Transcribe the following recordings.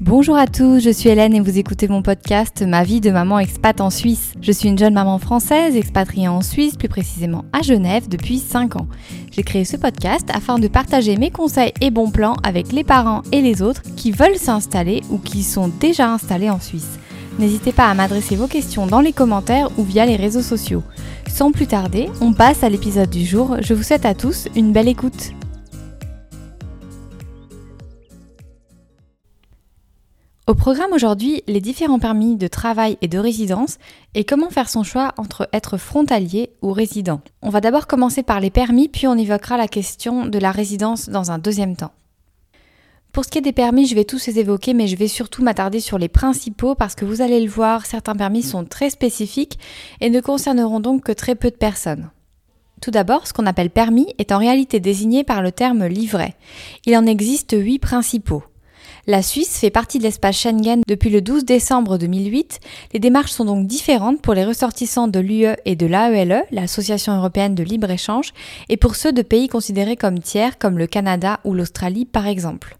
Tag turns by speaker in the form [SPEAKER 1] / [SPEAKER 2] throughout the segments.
[SPEAKER 1] Bonjour à tous, je suis Hélène et vous écoutez mon podcast Ma vie de maman expat en Suisse. Je suis une jeune maman française expatriée en Suisse, plus précisément à Genève, depuis 5 ans. J'ai créé ce podcast afin de partager mes conseils et bons plans avec les parents et les autres qui veulent s'installer ou qui sont déjà installés en Suisse. N'hésitez pas à m'adresser vos questions dans les commentaires ou via les réseaux sociaux. Sans plus tarder, on passe à l'épisode du jour. Je vous souhaite à tous une belle écoute. Au programme aujourd'hui, les différents permis de travail et de résidence et comment faire son choix entre être frontalier ou résident. On va d'abord commencer par les permis, puis on évoquera la question de la résidence dans un deuxième temps. Pour ce qui est des permis, je vais tous les évoquer, mais je vais surtout m'attarder sur les principaux parce que vous allez le voir, certains permis sont très spécifiques et ne concerneront donc que très peu de personnes. Tout d'abord, ce qu'on appelle permis est en réalité désigné par le terme livret. Il en existe huit principaux. La Suisse fait partie de l'espace Schengen depuis le 12 décembre 2008. Les démarches sont donc différentes pour les ressortissants de l'UE et de l'AELE, l'Association européenne de libre-échange, et pour ceux de pays considérés comme tiers comme le Canada ou l'Australie par exemple.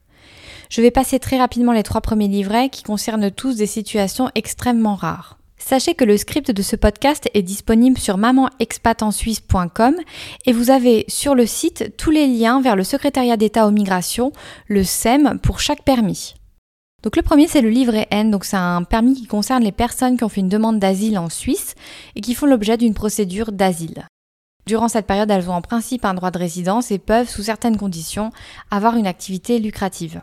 [SPEAKER 1] Je vais passer très rapidement les trois premiers livrets qui concernent tous des situations extrêmement rares. Sachez que le script de ce podcast est disponible sur mamanexpatensuisse.com et vous avez sur le site tous les liens vers le secrétariat d'État aux migrations, le SEM, pour chaque permis. Donc le premier c'est le livret N, donc c'est un permis qui concerne les personnes qui ont fait une demande d'asile en Suisse et qui font l'objet d'une procédure d'asile. Durant cette période, elles ont en principe un droit de résidence et peuvent, sous certaines conditions, avoir une activité lucrative.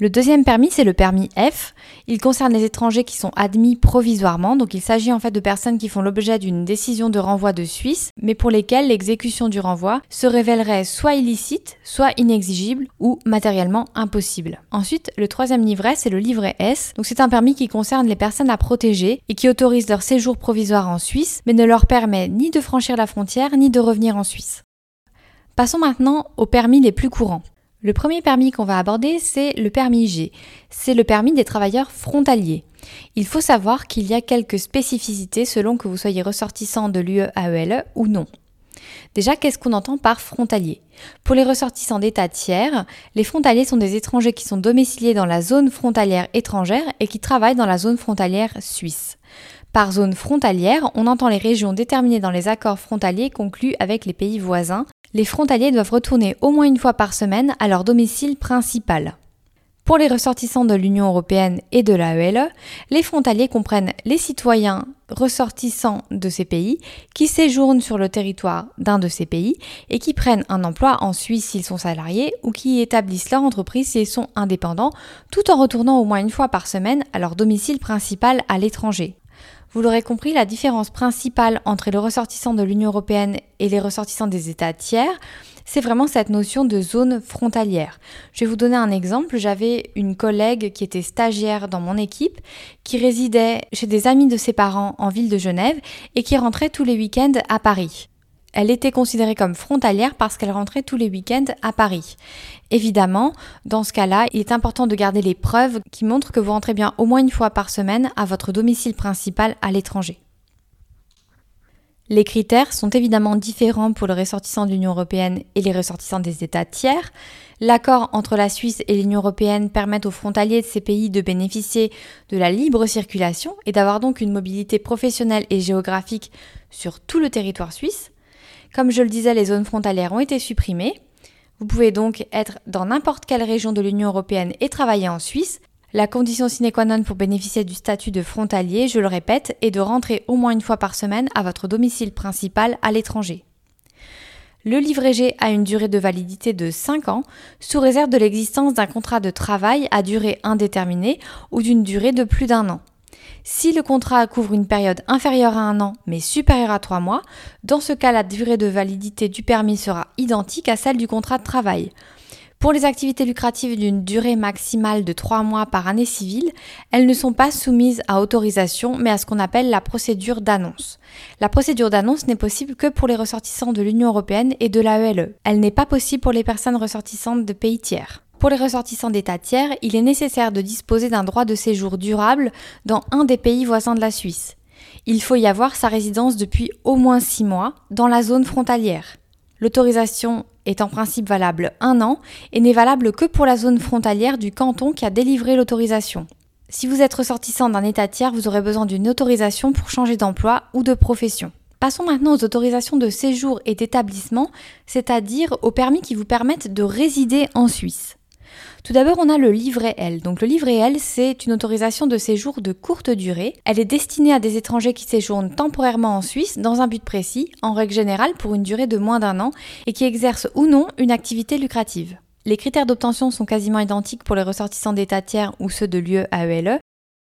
[SPEAKER 1] Le deuxième permis, c'est le permis F. Il concerne les étrangers qui sont admis provisoirement, donc il s'agit en fait de personnes qui font l'objet d'une décision de renvoi de Suisse, mais pour lesquelles l'exécution du renvoi se révélerait soit illicite, soit inexigible ou matériellement impossible. Ensuite, le troisième livret, c'est le livret S. Donc c'est un permis qui concerne les personnes à protéger et qui autorise leur séjour provisoire en Suisse, mais ne leur permet ni de franchir la frontière ni de revenir en Suisse. Passons maintenant aux permis les plus courants. Le premier permis qu'on va aborder, c'est le permis G. C'est le permis des travailleurs frontaliers. Il faut savoir qu'il y a quelques spécificités selon que vous soyez ressortissant de l'UEAELE e ou non. Déjà, qu'est-ce qu'on entend par frontalier? Pour les ressortissants d'États tiers, les frontaliers sont des étrangers qui sont domiciliés dans la zone frontalière étrangère et qui travaillent dans la zone frontalière suisse. Par zone frontalière, on entend les régions déterminées dans les accords frontaliers conclus avec les pays voisins, les frontaliers doivent retourner au moins une fois par semaine à leur domicile principal. Pour les ressortissants de l'Union européenne et de l'AELE, les frontaliers comprennent les citoyens ressortissants de ces pays qui séjournent sur le territoire d'un de ces pays et qui prennent un emploi en Suisse s'ils sont salariés ou qui établissent leur entreprise s'ils sont indépendants, tout en retournant au moins une fois par semaine à leur domicile principal à l'étranger. Vous l'aurez compris, la différence principale entre les ressortissants de l'Union européenne et les ressortissants des États tiers, c'est vraiment cette notion de zone frontalière. Je vais vous donner un exemple. J'avais une collègue qui était stagiaire dans mon équipe, qui résidait chez des amis de ses parents en ville de Genève et qui rentrait tous les week-ends à Paris. Elle était considérée comme frontalière parce qu'elle rentrait tous les week-ends à Paris. Évidemment, dans ce cas-là, il est important de garder les preuves qui montrent que vous rentrez bien au moins une fois par semaine à votre domicile principal à l'étranger. Les critères sont évidemment différents pour le ressortissant de l'Union européenne et les ressortissants des États tiers. L'accord entre la Suisse et l'Union européenne permet aux frontaliers de ces pays de bénéficier de la libre circulation et d'avoir donc une mobilité professionnelle et géographique sur tout le territoire suisse. Comme je le disais, les zones frontalières ont été supprimées. Vous pouvez donc être dans n'importe quelle région de l'Union européenne et travailler en Suisse. La condition sine qua non pour bénéficier du statut de frontalier, je le répète, est de rentrer au moins une fois par semaine à votre domicile principal à l'étranger. Le livret G a une durée de validité de 5 ans, sous réserve de l'existence d'un contrat de travail à durée indéterminée ou d'une durée de plus d'un an. Si le contrat couvre une période inférieure à un an mais supérieure à trois mois, dans ce cas la durée de validité du permis sera identique à celle du contrat de travail. Pour les activités lucratives d'une durée maximale de trois mois par année civile, elles ne sont pas soumises à autorisation mais à ce qu'on appelle la procédure d'annonce. La procédure d'annonce n'est possible que pour les ressortissants de l'Union européenne et de l'AELE. Elle n'est pas possible pour les personnes ressortissantes de pays tiers. Pour les ressortissants d'États tiers, il est nécessaire de disposer d'un droit de séjour durable dans un des pays voisins de la Suisse. Il faut y avoir sa résidence depuis au moins six mois dans la zone frontalière. L'autorisation est en principe valable un an et n'est valable que pour la zone frontalière du canton qui a délivré l'autorisation. Si vous êtes ressortissant d'un État tiers, vous aurez besoin d'une autorisation pour changer d'emploi ou de profession. Passons maintenant aux autorisations de séjour et d'établissement, c'est-à-dire aux permis qui vous permettent de résider en Suisse. Tout d'abord, on a le livret L. Donc le livret L, c'est une autorisation de séjour de courte durée. Elle est destinée à des étrangers qui séjournent temporairement en Suisse dans un but précis, en règle générale pour une durée de moins d'un an, et qui exercent ou non une activité lucrative. Les critères d'obtention sont quasiment identiques pour les ressortissants d'État tiers ou ceux de l'UE AELE.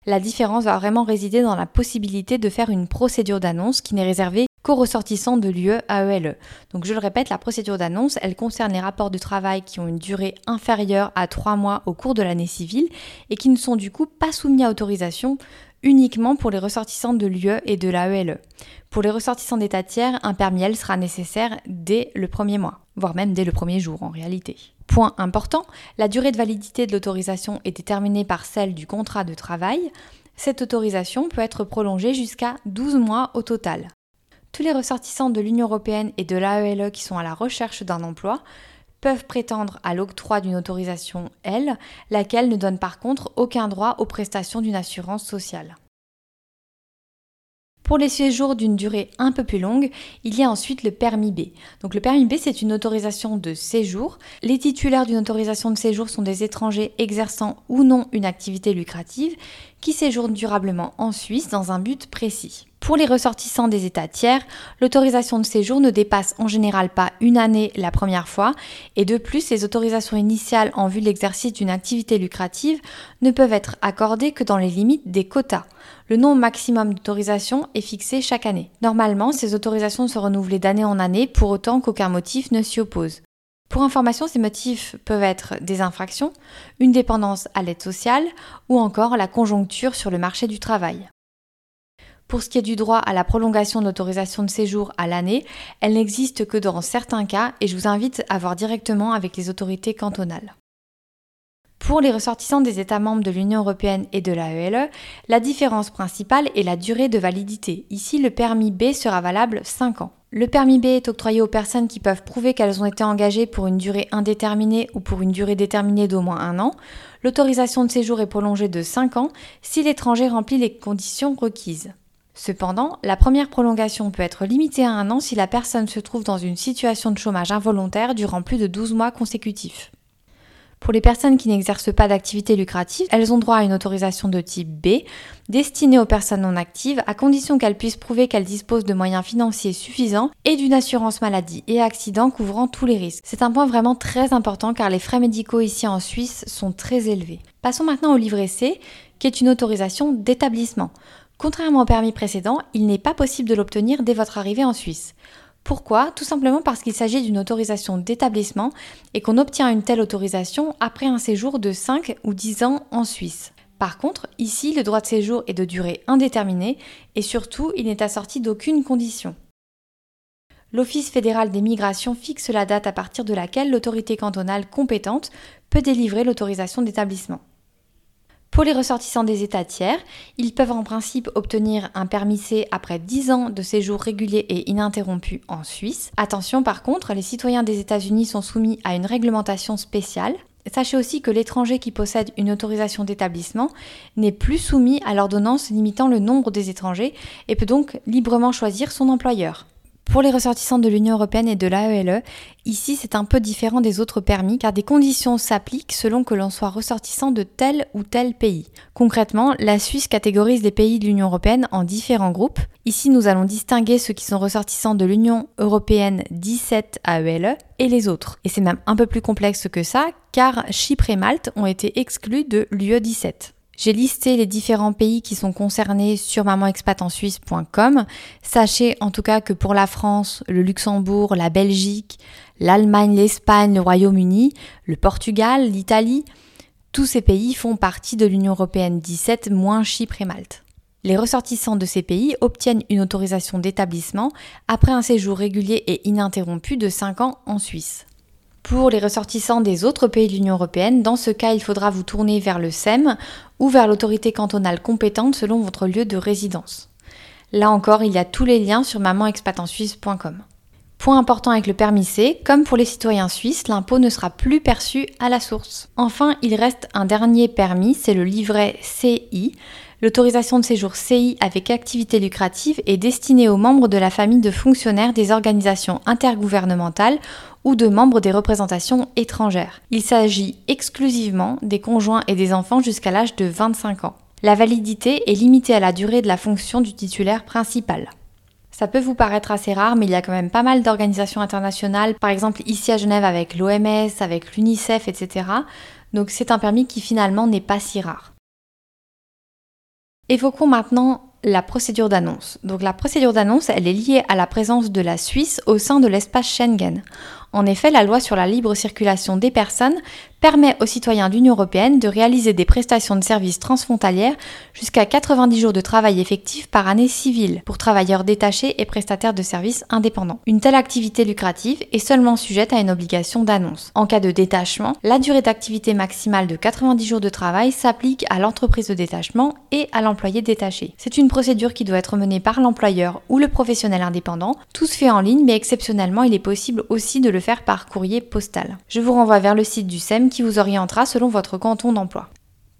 [SPEAKER 1] La différence va vraiment résider dans la possibilité de faire une procédure d'annonce qui n'est réservée qu'aux ressortissants de l'UE AELE. Donc je le répète, la procédure d'annonce, elle concerne les rapports de travail qui ont une durée inférieure à 3 mois au cours de l'année civile et qui ne sont du coup pas soumis à autorisation uniquement pour les ressortissants de l'UE et de l'AELE. Pour les ressortissants d'État tiers, un permis L sera nécessaire dès le premier mois, voire même dès le premier jour en réalité. Point important, la durée de validité de l'autorisation est déterminée par celle du contrat de travail. Cette autorisation peut être prolongée jusqu'à 12 mois au total. Tous les ressortissants de l'Union européenne et de l'AELE qui sont à la recherche d'un emploi peuvent prétendre à l'octroi d'une autorisation L, laquelle ne donne par contre aucun droit aux prestations d'une assurance sociale. Pour les séjours d'une durée un peu plus longue, il y a ensuite le permis B. Donc le permis B, c'est une autorisation de séjour. Les titulaires d'une autorisation de séjour sont des étrangers exerçant ou non une activité lucrative qui séjournent durablement en Suisse dans un but précis. Pour les ressortissants des États tiers, l'autorisation de séjour ne dépasse en général pas une année la première fois et de plus, les autorisations initiales en vue de l'exercice d'une activité lucrative ne peuvent être accordées que dans les limites des quotas. Le nombre maximum d'autorisations est fixé chaque année. Normalement, ces autorisations sont renouvelées d'année en année pour autant qu'aucun motif ne s'y oppose. Pour information, ces motifs peuvent être des infractions, une dépendance à l'aide sociale ou encore la conjoncture sur le marché du travail. Pour ce qui est du droit à la prolongation de l'autorisation de séjour à l'année, elle n'existe que dans certains cas et je vous invite à voir directement avec les autorités cantonales. Pour les ressortissants des États membres de l'Union européenne et de l'AELE, la différence principale est la durée de validité. Ici, le permis B sera valable 5 ans. Le permis B est octroyé aux personnes qui peuvent prouver qu'elles ont été engagées pour une durée indéterminée ou pour une durée déterminée d'au moins un an. L'autorisation de séjour est prolongée de 5 ans si l'étranger remplit les conditions requises. Cependant, la première prolongation peut être limitée à un an si la personne se trouve dans une situation de chômage involontaire durant plus de 12 mois consécutifs. Pour les personnes qui n'exercent pas d'activité lucrative, elles ont droit à une autorisation de type B, destinée aux personnes non actives, à condition qu'elles puissent prouver qu'elles disposent de moyens financiers suffisants et d'une assurance maladie et accident couvrant tous les risques. C'est un point vraiment très important car les frais médicaux ici en Suisse sont très élevés. Passons maintenant au livret C, qui est une autorisation d'établissement. Contrairement au permis précédent, il n'est pas possible de l'obtenir dès votre arrivée en Suisse. Pourquoi? Tout simplement parce qu'il s'agit d'une autorisation d'établissement et qu'on obtient une telle autorisation après un séjour de 5 ou 10 ans en Suisse. Par contre, ici, le droit de séjour est de durée indéterminée et surtout, il n'est assorti d'aucune condition. L'Office fédéral des migrations fixe la date à partir de laquelle l'autorité cantonale compétente peut délivrer l'autorisation d'établissement. Pour les ressortissants des États tiers, ils peuvent en principe obtenir un permis C après 10 ans de séjour régulier et ininterrompu en Suisse. Attention par contre, les citoyens des États-Unis sont soumis à une réglementation spéciale. Sachez aussi que l'étranger qui possède une autorisation d'établissement n'est plus soumis à l'ordonnance limitant le nombre des étrangers et peut donc librement choisir son employeur. Pour les ressortissants de l'Union européenne et de l'AELE, ici c'est un peu différent des autres permis car des conditions s'appliquent selon que l'on soit ressortissant de tel ou tel pays. Concrètement, la Suisse catégorise les pays de l'Union européenne en différents groupes. Ici nous allons distinguer ceux qui sont ressortissants de l'Union européenne 17 AELE et les autres. Et c'est même un peu plus complexe que ça car Chypre et Malte ont été exclus de l'UE 17. J'ai listé les différents pays qui sont concernés sur mamanexpatensuisse.com. Sachez en tout cas que pour la France, le Luxembourg, la Belgique, l'Allemagne, l'Espagne, le Royaume-Uni, le Portugal, l'Italie, tous ces pays font partie de l'Union européenne 17 moins Chypre et Malte. Les ressortissants de ces pays obtiennent une autorisation d'établissement après un séjour régulier et ininterrompu de 5 ans en Suisse. Pour les ressortissants des autres pays de l'Union européenne, dans ce cas, il faudra vous tourner vers le SEM ou vers l'autorité cantonale compétente selon votre lieu de résidence. Là encore, il y a tous les liens sur mamanexpatensuisse.com. Point important avec le permis C, comme pour les citoyens suisses, l'impôt ne sera plus perçu à la source. Enfin, il reste un dernier permis, c'est le livret CI. L'autorisation de séjour CI avec activité lucrative est destinée aux membres de la famille de fonctionnaires des organisations intergouvernementales ou de membres des représentations étrangères. Il s'agit exclusivement des conjoints et des enfants jusqu'à l'âge de 25 ans. La validité est limitée à la durée de la fonction du titulaire principal. Ça peut vous paraître assez rare, mais il y a quand même pas mal d'organisations internationales, par exemple ici à Genève avec l'OMS, avec l'UNICEF, etc. Donc c'est un permis qui finalement n'est pas si rare. Évoquons maintenant la procédure d'annonce. Donc la procédure d'annonce, elle est liée à la présence de la Suisse au sein de l'espace Schengen. En effet, la loi sur la libre circulation des personnes permet aux citoyens de l'Union européenne de réaliser des prestations de services transfrontalières jusqu'à 90 jours de travail effectif par année civile pour travailleurs détachés et prestataires de services indépendants. Une telle activité lucrative est seulement sujette à une obligation d'annonce. En cas de détachement, la durée d'activité maximale de 90 jours de travail s'applique à l'entreprise de détachement et à l'employé détaché. C'est une procédure qui doit être menée par l'employeur ou le professionnel indépendant. Tout se fait en ligne, mais exceptionnellement, il est possible aussi de le faire par courrier postal. Je vous renvoie vers le site du SEM qui vous orientera selon votre canton d'emploi.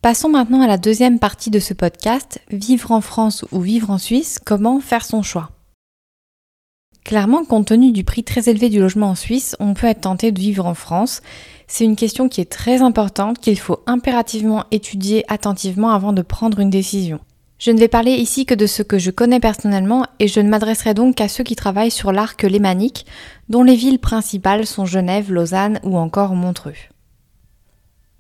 [SPEAKER 1] Passons maintenant à la deuxième partie de ce podcast, Vivre en France ou vivre en Suisse, comment faire son choix. Clairement, compte tenu du prix très élevé du logement en Suisse, on peut être tenté de vivre en France. C'est une question qui est très importante, qu'il faut impérativement étudier attentivement avant de prendre une décision. Je ne vais parler ici que de ce que je connais personnellement et je ne m'adresserai donc qu'à ceux qui travaillent sur l'arc lémanique, dont les villes principales sont Genève, Lausanne ou encore Montreux.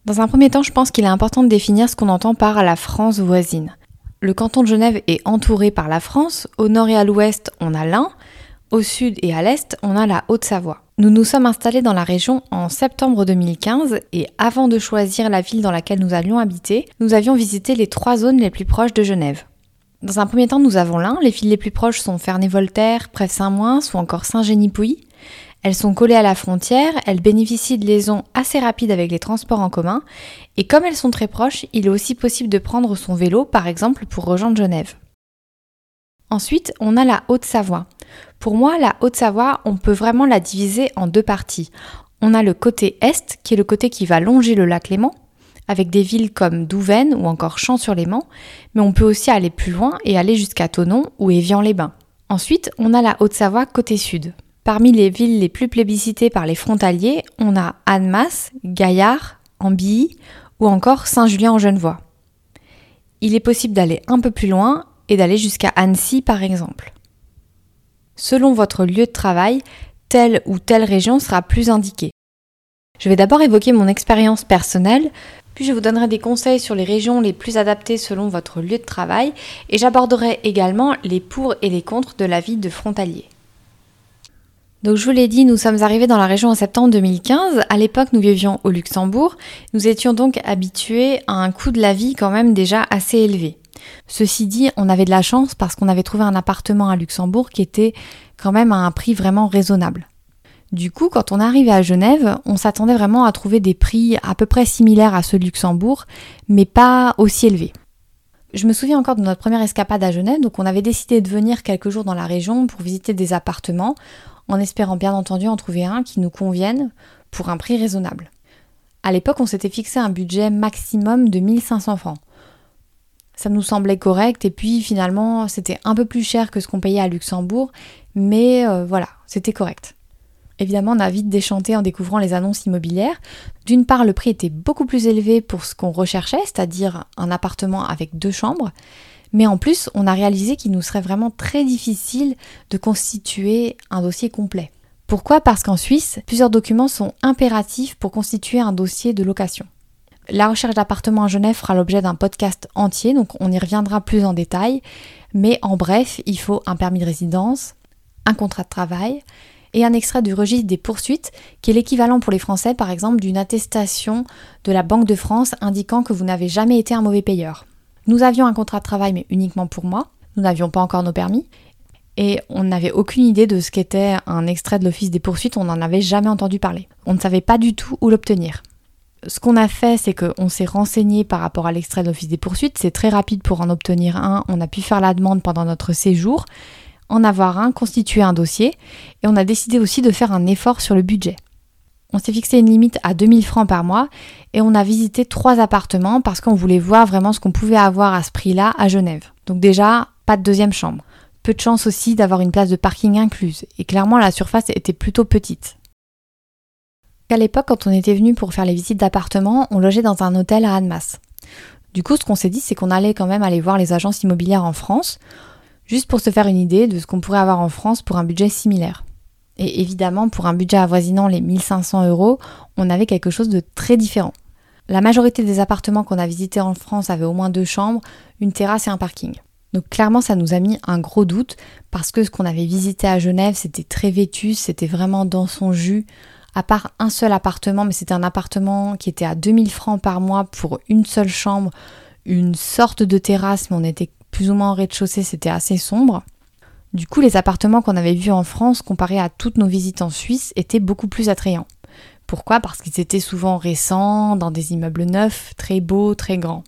[SPEAKER 1] Dans un premier temps, je pense qu'il est important de définir ce qu'on entend par la France voisine. Le canton de Genève est entouré par la France, au nord et à l'ouest on a l'Ain, au sud et à l'est on a la Haute-Savoie. Nous nous sommes installés dans la région en septembre 2015 et avant de choisir la ville dans laquelle nous allions habiter, nous avions visité les trois zones les plus proches de Genève. Dans un premier temps, nous avons l'un. Les villes les plus proches sont Ferney-Voltaire, Prèves-Saint-Moins ou encore Saint-Génie-Pouilly. Elles sont collées à la frontière, elles bénéficient de liaisons assez rapides avec les transports en commun, et comme elles sont très proches, il est aussi possible de prendre son vélo, par exemple, pour rejoindre Genève. Ensuite, on a la Haute-Savoie. Pour moi, la Haute-Savoie, on peut vraiment la diviser en deux parties. On a le côté est, qui est le côté qui va longer le lac Léman, avec des villes comme Douvaine ou encore Champs-sur-Léman, mais on peut aussi aller plus loin et aller jusqu'à Thonon ou Évian-les-Bains. Ensuite, on a la Haute-Savoie côté sud. Parmi les villes les plus plébiscitées par les frontaliers, on a Annemasse, Gaillard, Ambilly ou encore Saint-Julien-en-Genevois. Il est possible d'aller un peu plus loin et d'aller jusqu'à Annecy par exemple. Selon votre lieu de travail, telle ou telle région sera plus indiquée. Je vais d'abord évoquer mon expérience personnelle, puis je vous donnerai des conseils sur les régions les plus adaptées selon votre lieu de travail, et j'aborderai également les pour et les contre de la vie de frontalier. Donc je vous l'ai dit, nous sommes arrivés dans la région en septembre 2015. À l'époque, nous vivions au Luxembourg. Nous étions donc habitués à un coût de la vie quand même déjà assez élevé. Ceci dit, on avait de la chance parce qu'on avait trouvé un appartement à Luxembourg qui était quand même à un prix vraiment raisonnable. Du coup, quand on arrivait à Genève, on s'attendait vraiment à trouver des prix à peu près similaires à ceux de Luxembourg, mais pas aussi élevés. Je me souviens encore de notre première escapade à Genève, donc on avait décidé de venir quelques jours dans la région pour visiter des appartements, en espérant bien entendu en trouver un qui nous convienne pour un prix raisonnable. À l'époque, on s'était fixé un budget maximum de 1500 francs ça nous semblait correct et puis finalement c'était un peu plus cher que ce qu'on payait à Luxembourg, mais euh, voilà, c'était correct. Évidemment, on a vite déchanté en découvrant les annonces immobilières. D'une part, le prix était beaucoup plus élevé pour ce qu'on recherchait, c'est-à-dire un appartement avec deux chambres, mais en plus, on a réalisé qu'il nous serait vraiment très difficile de constituer un dossier complet. Pourquoi? Parce qu'en Suisse, plusieurs documents sont impératifs pour constituer un dossier de location. La recherche d'appartement à Genève fera l'objet d'un podcast entier, donc on y reviendra plus en détail. Mais en bref, il faut un permis de résidence, un contrat de travail et un extrait du registre des poursuites, qui est l'équivalent pour les Français, par exemple, d'une attestation de la Banque de France indiquant que vous n'avez jamais été un mauvais payeur. Nous avions un contrat de travail, mais uniquement pour moi. Nous n'avions pas encore nos permis. Et on n'avait aucune idée de ce qu'était un extrait de l'Office des poursuites, on n'en avait jamais entendu parler. On ne savait pas du tout où l'obtenir ce qu'on a fait, c'est qu'on s'est renseigné par rapport à l'extrait d'office des poursuites. C'est très rapide pour en obtenir un. On a pu faire la demande pendant notre séjour. en avoir un, constituer un dossier, et on a décidé aussi de faire un effort sur le budget. On s'est fixé une limite à 2000 francs par mois et on a visité trois appartements parce qu'on voulait voir vraiment ce qu'on pouvait avoir à ce prix-là à Genève. Donc déjà, pas de deuxième chambre. Peu de chance aussi d'avoir une place de parking incluse et clairement la surface était plutôt petite. À l'époque, quand on était venu pour faire les visites d'appartements, on logeait dans un hôtel à Annemasse. Du coup, ce qu'on s'est dit, c'est qu'on allait quand même aller voir les agences immobilières en France, juste pour se faire une idée de ce qu'on pourrait avoir en France pour un budget similaire. Et évidemment, pour un budget avoisinant les 1500 euros, on avait quelque chose de très différent. La majorité des appartements qu'on a visités en France avaient au moins deux chambres, une terrasse et un parking. Donc clairement, ça nous a mis un gros doute parce que ce qu'on avait visité à Genève, c'était très vêtu, c'était vraiment dans son jus à part un seul appartement, mais c'était un appartement qui était à 2000 francs par mois pour une seule chambre, une sorte de terrasse, mais on était plus ou moins au rez-de-chaussée, c'était assez sombre. Du coup, les appartements qu'on avait vus en France, comparés à toutes nos visites en Suisse, étaient beaucoup plus attrayants. Pourquoi? Parce qu'ils étaient souvent récents, dans des immeubles neufs, très beaux, très grands.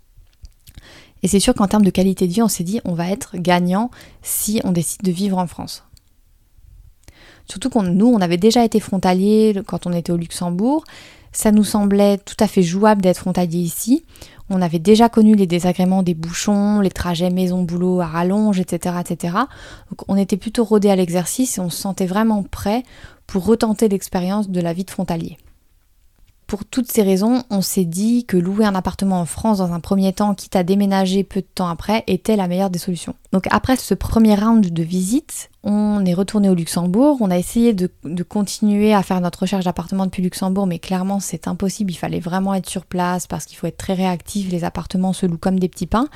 [SPEAKER 1] Et c'est sûr qu'en termes de qualité de vie, on s'est dit on va être gagnant si on décide de vivre en France. Surtout qu'on nous, on avait déjà été frontaliers quand on était au Luxembourg. Ça nous semblait tout à fait jouable d'être frontalier ici. On avait déjà connu les désagréments des bouchons, les trajets maison-boulot à rallonge, etc., etc. Donc on était plutôt rodé à l'exercice et on se sentait vraiment prêt pour retenter l'expérience de la vie de frontalier. Pour toutes ces raisons, on s'est dit que louer un appartement en France dans un premier temps, quitte à déménager peu de temps après, était la meilleure des solutions. Donc après ce premier round de visite, on est retourné au Luxembourg, on a essayé de, continuer à faire notre recherche d'appartement depuis Luxembourg, mais clairement c'est impossible, il fallait vraiment être sur place parce qu'il faut être très réactif, les appartements se louent comme des petits pains.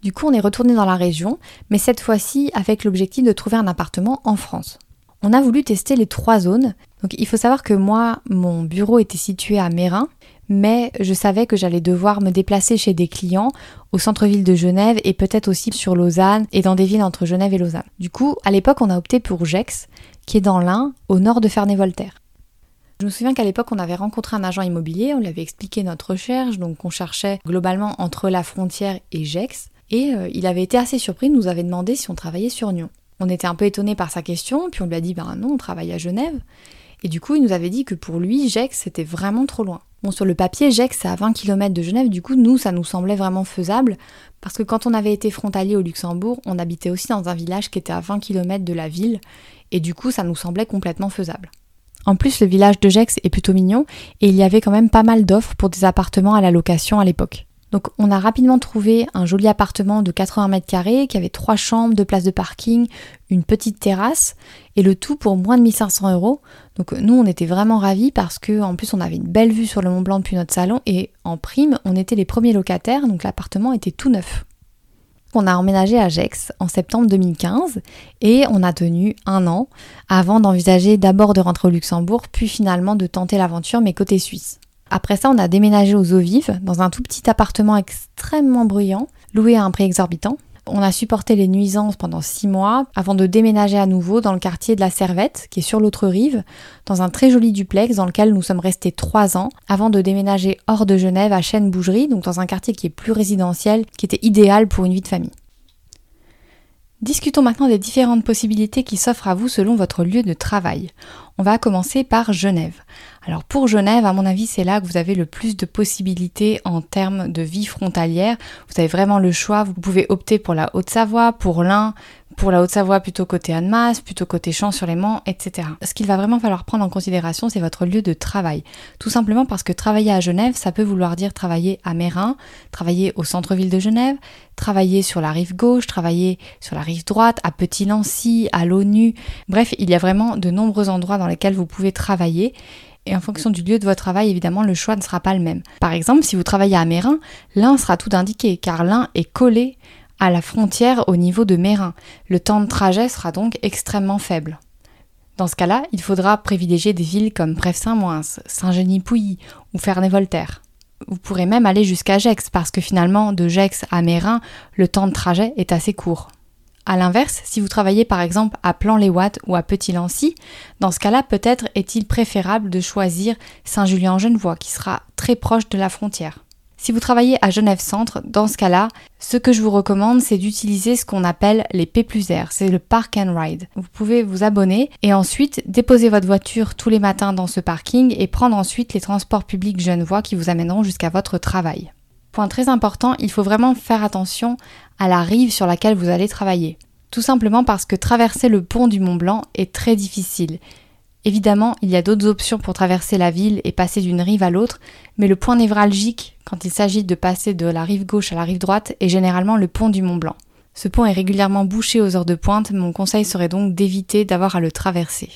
[SPEAKER 1] Du coup on est retourné dans la région, mais cette fois-ci avec l'objectif de trouver un appartement en France. On a voulu tester les trois zones. Donc il faut savoir que moi, mon bureau était situé à Mérin, mais je savais que j'allais devoir me déplacer chez des clients au centre-ville de Genève et peut-être aussi sur Lausanne et dans des villes entre Genève et Lausanne. Du coup, à l'époque, on a opté pour Gex, qui est dans l'Ain, au nord de Ferney-Voltaire. Je me souviens qu'à l'époque, on avait rencontré un agent immobilier, on lui avait expliqué notre recherche, donc on cherchait globalement entre la frontière et Gex, et euh, il avait été assez surpris, nous avait demandé si on travaillait sur Nyon. On était un peu étonné par sa question, puis on lui a dit ben non, on travaille à Genève. Et du coup, il nous avait dit que pour lui, Gex, c'était vraiment trop loin. Bon, sur le papier, Gex, c'est à 20 km de Genève, du coup, nous, ça nous semblait vraiment faisable, parce que quand on avait été frontalier au Luxembourg, on habitait aussi dans un village qui était à 20 km de la ville, et du coup, ça nous semblait complètement faisable. En plus, le village de Gex est plutôt mignon, et il y avait quand même pas mal d'offres pour des appartements à la location à l'époque. Donc on a rapidement trouvé un joli appartement de 80 mètres carrés qui avait trois chambres, deux places de parking, une petite terrasse et le tout pour moins de 1500 euros. Donc nous on était vraiment ravis parce que en plus on avait une belle vue sur le Mont Blanc depuis notre salon et en prime on était les premiers locataires donc l'appartement était tout neuf. On a emménagé à Gex en septembre 2015 et on a tenu un an avant d'envisager d'abord de rentrer au Luxembourg puis finalement de tenter l'aventure mais côté suisse. Après ça, on a déménagé aux eaux vives, dans un tout petit appartement extrêmement bruyant, loué à un prix exorbitant. On a supporté les nuisances pendant six mois avant de déménager à nouveau dans le quartier de la Servette, qui est sur l'autre rive, dans un très joli duplex dans lequel nous sommes restés trois ans avant de déménager hors de Genève à Chêne-Bougerie, donc dans un quartier qui est plus résidentiel, qui était idéal pour une vie de famille. Discutons maintenant des différentes possibilités qui s'offrent à vous selon votre lieu de travail. On va commencer par Genève. Alors pour Genève, à mon avis, c'est là que vous avez le plus de possibilités en termes de vie frontalière. Vous avez vraiment le choix. Vous pouvez opter pour la Haute-Savoie, pour l'Ain, pour la Haute-Savoie plutôt côté Annemasse, plutôt côté Champs-sur-Léman, etc. Ce qu'il va vraiment falloir prendre en considération, c'est votre lieu de travail. Tout simplement parce que travailler à Genève, ça peut vouloir dire travailler à Mérin, travailler au centre-ville de Genève, travailler sur la rive gauche, travailler sur la rive droite, à Petit-Lancy, à l'ONU. Bref, il y a vraiment de nombreux endroits dans lesquels vous pouvez travailler. Et en fonction du lieu de votre travail, évidemment, le choix ne sera pas le même. Par exemple, si vous travaillez à Mérin, l'un sera tout indiqué, car l'un est collé à la frontière au niveau de Mérin. Le temps de trajet sera donc extrêmement faible. Dans ce cas-là, il faudra privilégier des villes comme Brève-Saint-Moins, Saint-Genis-Pouilly ou Ferney-Voltaire. Vous pourrez même aller jusqu'à Gex parce que finalement, de Gex à Mérin, le temps de trajet est assez court. A l'inverse, si vous travaillez par exemple à Plan-les-Ouates ou à Petit-Lancy, dans ce cas-là, peut-être est-il préférable de choisir Saint-Julien-en-Genevois, qui sera très proche de la frontière. Si vous travaillez à Genève Centre, dans ce cas-là, ce que je vous recommande, c'est d'utiliser ce qu'on appelle les P plus R, c'est le Park and Ride. Vous pouvez vous abonner et ensuite déposer votre voiture tous les matins dans ce parking et prendre ensuite les transports publics Genevois qui vous amèneront jusqu'à votre travail. Point très important, il faut vraiment faire attention à la rive sur laquelle vous allez travailler. Tout simplement parce que traverser le pont du Mont Blanc est très difficile. Évidemment, il y a d'autres options pour traverser la ville et passer d'une rive à l'autre, mais le point névralgique quand il s'agit de passer de la rive gauche à la rive droite est généralement le pont du Mont Blanc. Ce pont est régulièrement bouché aux heures de pointe, mon conseil serait donc d'éviter d'avoir à le traverser.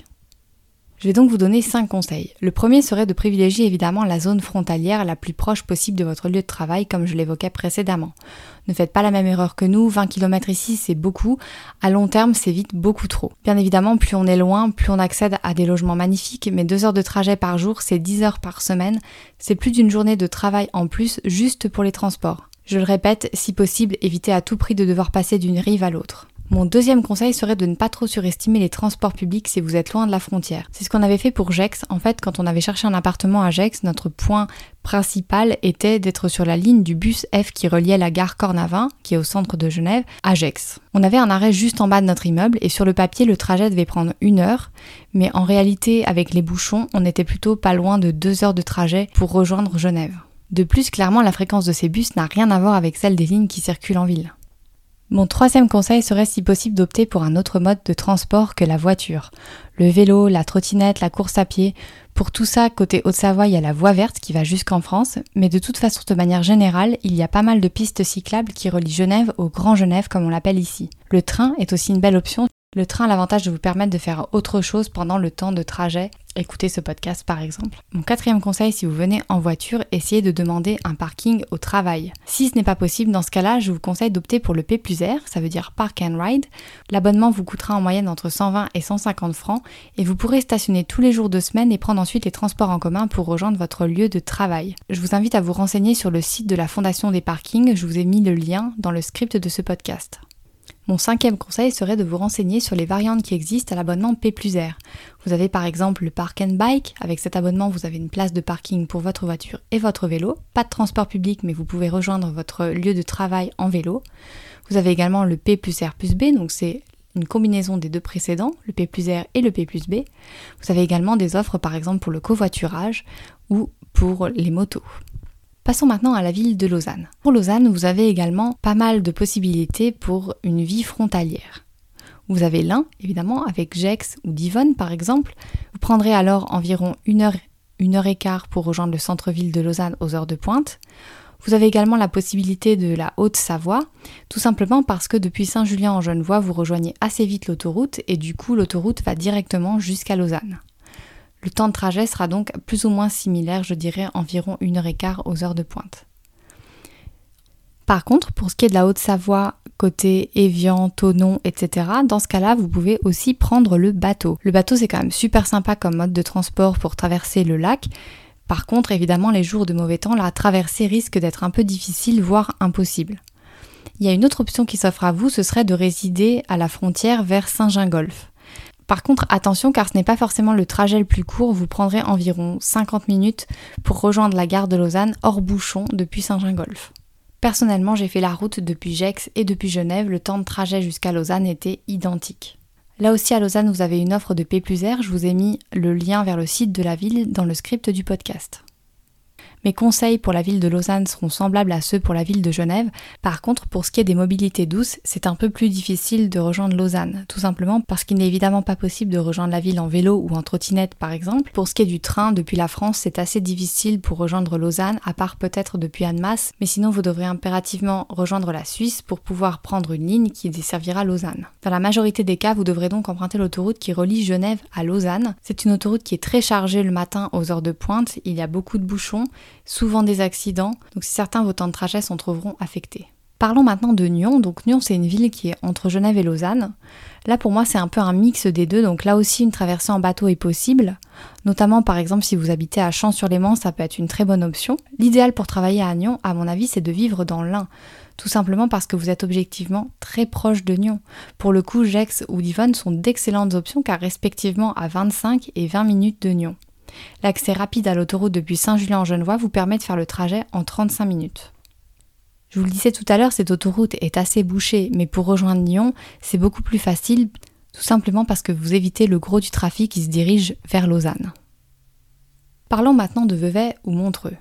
[SPEAKER 1] Je vais donc vous donner 5 conseils. Le premier serait de privilégier évidemment la zone frontalière la plus proche possible de votre lieu de travail, comme je l'évoquais précédemment. Ne faites pas la même erreur que nous, 20 km ici c'est beaucoup, à long terme c'est vite beaucoup trop. Bien évidemment, plus on est loin, plus on accède à des logements magnifiques, mais 2 heures de trajet par jour, c'est 10 heures par semaine, c'est plus d'une journée de travail en plus juste pour les transports. Je le répète, si possible, évitez à tout prix de devoir passer d'une rive à l'autre. Mon deuxième conseil serait de ne pas trop surestimer les transports publics si vous êtes loin de la frontière. C'est ce qu'on avait fait pour Gex. En fait, quand on avait cherché un appartement à Gex, notre point principal était d'être sur la ligne du bus F qui reliait la gare Cornavin, qui est au centre de Genève, à Gex. On avait un arrêt juste en bas de notre immeuble et sur le papier, le trajet devait prendre une heure, mais en réalité, avec les bouchons, on était plutôt pas loin de deux heures de trajet pour rejoindre Genève. De plus, clairement, la fréquence de ces bus n'a rien à voir avec celle des lignes qui circulent en ville. Mon troisième conseil serait si possible d'opter pour un autre mode de transport que la voiture. Le vélo, la trottinette, la course à pied. Pour tout ça, côté Haute-Savoie, il y a la voie verte qui va jusqu'en France, mais de toute façon, de manière générale, il y a pas mal de pistes cyclables qui relient Genève au Grand Genève comme on l'appelle ici. Le train est aussi une belle option le train a l'avantage de vous permettre de faire autre chose pendant le temps de trajet. Écoutez ce podcast par exemple. Mon quatrième conseil, si vous venez en voiture, essayez de demander un parking au travail. Si ce n'est pas possible, dans ce cas-là, je vous conseille d'opter pour le P ça veut dire Park and Ride. L'abonnement vous coûtera en moyenne entre 120 et 150 francs et vous pourrez stationner tous les jours de semaine et prendre ensuite les transports en commun pour rejoindre votre lieu de travail. Je vous invite à vous renseigner sur le site de la Fondation des parkings, je vous ai mis le lien dans le script de ce podcast. Mon cinquième conseil serait de vous renseigner sur les variantes qui existent à l'abonnement P plus R. Vous avez par exemple le Park and Bike. Avec cet abonnement, vous avez une place de parking pour votre voiture et votre vélo. Pas de transport public, mais vous pouvez rejoindre votre lieu de travail en vélo. Vous avez également le P plus R B, donc c'est une combinaison des deux précédents, le P plus R et le P plus B. Vous avez également des offres par exemple pour le covoiturage ou pour les motos. Passons maintenant à la ville de Lausanne. Pour Lausanne, vous avez également pas mal de possibilités pour une vie frontalière. Vous avez l'un, évidemment, avec Gex ou Divonne par exemple. Vous prendrez alors environ une heure, une heure et quart pour rejoindre le centre-ville de Lausanne aux heures de pointe. Vous avez également la possibilité de la Haute-Savoie, tout simplement parce que depuis Saint-Julien en Genevois, vous rejoignez assez vite l'autoroute et du coup l'autoroute va directement jusqu'à Lausanne. Le temps de trajet sera donc plus ou moins similaire, je dirais environ une heure et quart aux heures de pointe. Par contre, pour ce qui est de la Haute-Savoie, côté Évian, Tonon, etc., dans ce cas-là, vous pouvez aussi prendre le bateau. Le bateau, c'est quand même super sympa comme mode de transport pour traverser le lac. Par contre, évidemment, les jours de mauvais temps, la traversée risque d'être un peu difficile, voire impossible. Il y a une autre option qui s'offre à vous, ce serait de résider à la frontière vers Saint-Gingolf. Par contre, attention car ce n'est pas forcément le trajet le plus court, vous prendrez environ 50 minutes pour rejoindre la gare de Lausanne hors bouchon depuis Saint-Gingolf. Personnellement, j'ai fait la route depuis Gex et depuis Genève, le temps de trajet jusqu'à Lausanne était identique. Là aussi à Lausanne, vous avez une offre de P R, je vous ai mis le lien vers le site de la ville dans le script du podcast. Mes conseils pour la ville de Lausanne seront semblables à ceux pour la ville de Genève. Par contre, pour ce qui est des mobilités douces, c'est un peu plus difficile de rejoindre Lausanne, tout simplement parce qu'il n'est évidemment pas possible de rejoindre la ville en vélo ou en trottinette par exemple. Pour ce qui est du train depuis la France, c'est assez difficile pour rejoindre Lausanne, à part peut-être depuis Annemasse, mais sinon vous devrez impérativement rejoindre la Suisse pour pouvoir prendre une ligne qui desservira Lausanne. Dans la majorité des cas, vous devrez donc emprunter l'autoroute qui relie Genève à Lausanne. C'est une autoroute qui est très chargée le matin aux heures de pointe, il y a beaucoup de bouchons souvent des accidents, donc certains vos temps de trajet s'en trouveront affectés. Parlons maintenant de Nyon. Donc Nyon, c'est une ville qui est entre Genève et Lausanne. Là, pour moi, c'est un peu un mix des deux. Donc là aussi, une traversée en bateau est possible. Notamment, par exemple, si vous habitez à Champs-sur-Léman, ça peut être une très bonne option. L'idéal pour travailler à Nyon, à mon avis, c'est de vivre dans l'Ain. Tout simplement parce que vous êtes objectivement très proche de Nyon. Pour le coup, Gex ou Divonne sont d'excellentes options car respectivement à 25 et 20 minutes de Nyon. L'accès rapide à l'autoroute depuis Saint-Julien-en-Genevois vous permet de faire le trajet en 35 minutes. Je vous le disais tout à l'heure, cette autoroute est assez bouchée, mais pour rejoindre Lyon, c'est beaucoup plus facile, tout simplement parce que vous évitez le gros du trafic qui se dirige vers Lausanne. Parlons maintenant de Vevey ou Montreux.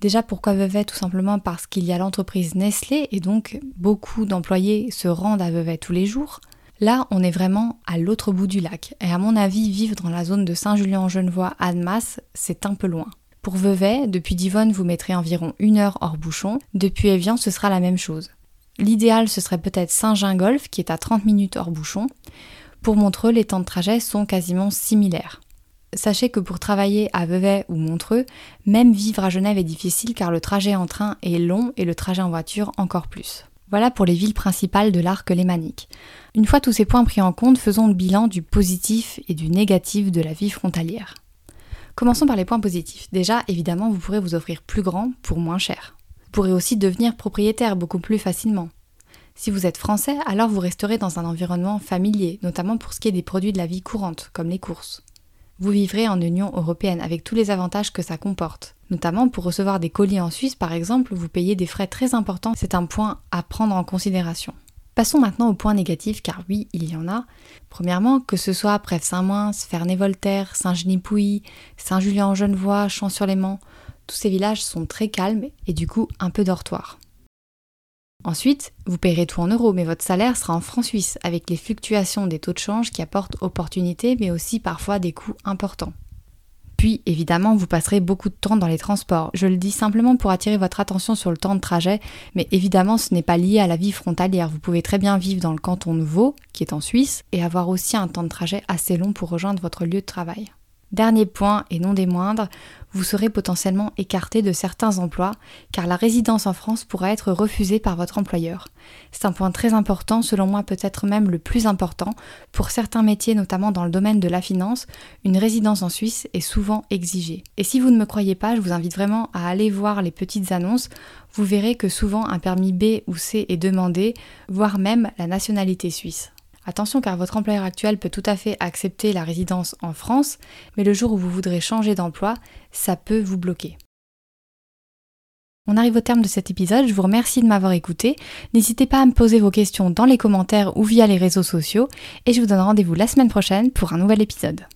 [SPEAKER 1] Déjà, pourquoi Vevey? Tout simplement parce qu'il y a l'entreprise Nestlé et donc beaucoup d'employés se rendent à Vevey tous les jours. Là, on est vraiment à l'autre bout du lac. Et à mon avis, vivre dans la zone de Saint-Julien-en-Genevois, Annemasse, c'est un peu loin. Pour Vevey, depuis Divonne, vous mettrez environ une heure hors bouchon. Depuis Evian, ce sera la même chose. L'idéal, ce serait peut-être Saint-Gingolf, qui est à 30 minutes hors bouchon. Pour Montreux, les temps de trajet sont quasiment similaires. Sachez que pour travailler à Vevey ou Montreux, même vivre à Genève est difficile car le trajet en train est long et le trajet en voiture encore plus. Voilà pour les villes principales de l'arc lémanique. Une fois tous ces points pris en compte, faisons le bilan du positif et du négatif de la vie frontalière. Commençons par les points positifs. Déjà, évidemment, vous pourrez vous offrir plus grand pour moins cher. Vous pourrez aussi devenir propriétaire beaucoup plus facilement. Si vous êtes français, alors vous resterez dans un environnement familier, notamment pour ce qui est des produits de la vie courante, comme les courses. Vous vivrez en Union européenne avec tous les avantages que ça comporte. Notamment pour recevoir des colis en Suisse par exemple, vous payez des frais très importants, c'est un point à prendre en considération. Passons maintenant aux points négatifs, car oui, il y en a. Premièrement, que ce soit Prèves-Saint-Moins, Ferney-Voltaire, Saint-Genis-Pouilly, Saint-Julien-en-Genevois, Champs-sur-Léman, tous ces villages sont très calmes et du coup un peu dortoirs. Ensuite, vous payerez tout en euros, mais votre salaire sera en francs suisses, avec les fluctuations des taux de change qui apportent opportunités, mais aussi parfois des coûts importants. Puis, évidemment, vous passerez beaucoup de temps dans les transports. Je le dis simplement pour attirer votre attention sur le temps de trajet, mais évidemment, ce n'est pas lié à la vie frontalière. Vous pouvez très bien vivre dans le canton de Vaud, qui est en Suisse, et avoir aussi un temps de trajet assez long pour rejoindre votre lieu de travail. Dernier point, et non des moindres, vous serez potentiellement écarté de certains emplois car la résidence en France pourra être refusée par votre employeur. C'est un point très important, selon moi peut-être même le plus important. Pour certains métiers, notamment dans le domaine de la finance, une résidence en Suisse est souvent exigée. Et si vous ne me croyez pas, je vous invite vraiment à aller voir les petites annonces. Vous verrez que souvent un permis B ou C est demandé, voire même la nationalité suisse. Attention car votre employeur actuel peut tout à fait accepter la résidence en France, mais le jour où vous voudrez changer d'emploi, ça peut vous bloquer. On arrive au terme de cet épisode, je vous remercie de m'avoir écouté. N'hésitez pas à me poser vos questions dans les commentaires ou via les réseaux sociaux, et je vous donne rendez-vous la semaine prochaine pour un nouvel épisode.